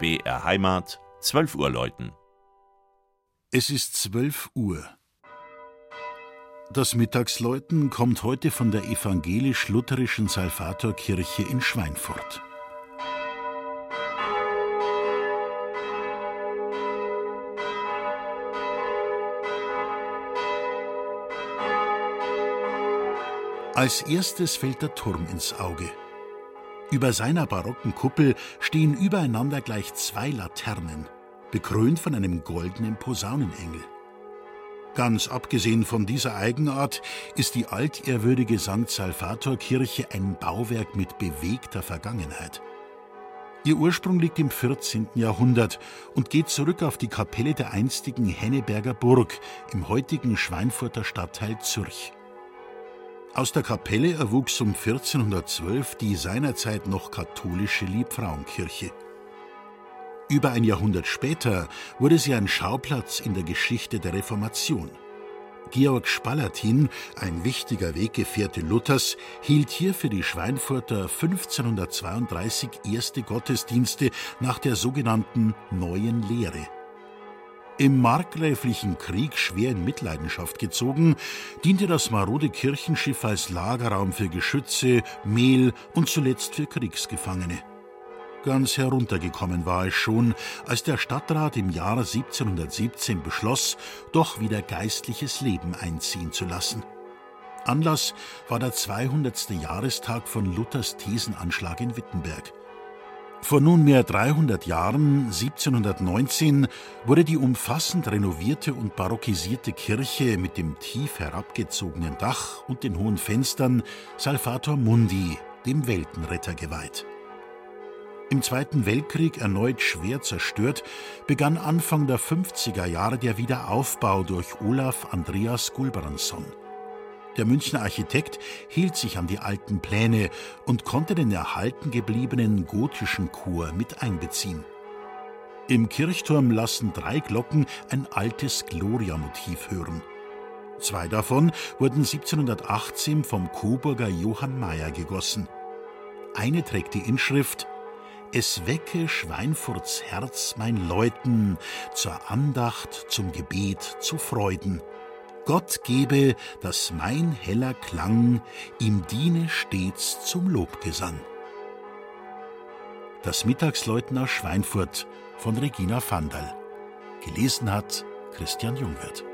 BR Heimat, 12 Uhr läuten. Es ist 12 Uhr. Das Mittagsläuten kommt heute von der evangelisch-lutherischen Salvatorkirche in Schweinfurt. Als erstes fällt der Turm ins Auge. Über seiner barocken Kuppel stehen übereinander gleich zwei Laternen, bekrönt von einem goldenen Posaunenengel. Ganz abgesehen von dieser Eigenart ist die altehrwürdige St. Salvator-Kirche ein Bauwerk mit bewegter Vergangenheit. Ihr Ursprung liegt im 14. Jahrhundert und geht zurück auf die Kapelle der einstigen Henneberger Burg im heutigen Schweinfurter Stadtteil Zürch. Aus der Kapelle erwuchs um 1412 die seinerzeit noch katholische Liebfrauenkirche. Über ein Jahrhundert später wurde sie ein Schauplatz in der Geschichte der Reformation. Georg Spalatin, ein wichtiger Weggefährte Luthers, hielt hier für die Schweinfurter 1532 erste Gottesdienste nach der sogenannten Neuen Lehre. Im markgräflichen Krieg schwer in Mitleidenschaft gezogen, diente das marode Kirchenschiff als Lagerraum für Geschütze, Mehl und zuletzt für Kriegsgefangene. Ganz heruntergekommen war es schon, als der Stadtrat im Jahr 1717 beschloss, doch wieder geistliches Leben einziehen zu lassen. Anlass war der 200. Jahrestag von Luthers Thesenanschlag in Wittenberg. Vor nunmehr 300 Jahren, 1719, wurde die umfassend renovierte und barockisierte Kirche mit dem tief herabgezogenen Dach und den hohen Fenstern Salvator Mundi, dem Weltenretter, geweiht. Im Zweiten Weltkrieg erneut schwer zerstört, begann Anfang der 50er Jahre der Wiederaufbau durch Olaf Andreas Gulbrandsson. Der Münchner Architekt hielt sich an die alten Pläne und konnte den erhalten gebliebenen gotischen Chor mit einbeziehen. Im Kirchturm lassen drei Glocken ein altes Gloria-Motiv hören. Zwei davon wurden 1718 vom Coburger Johann Mayer gegossen. Eine trägt die Inschrift Es wecke Schweinfurts Herz mein Läuten zur Andacht, zum Gebet, zu Freuden. Gott gebe, dass mein heller Klang ihm diene stets zum Lobgesang. Das Mittagsläuten aus Schweinfurt von Regina Vandal. Gelesen hat Christian Jungwirth.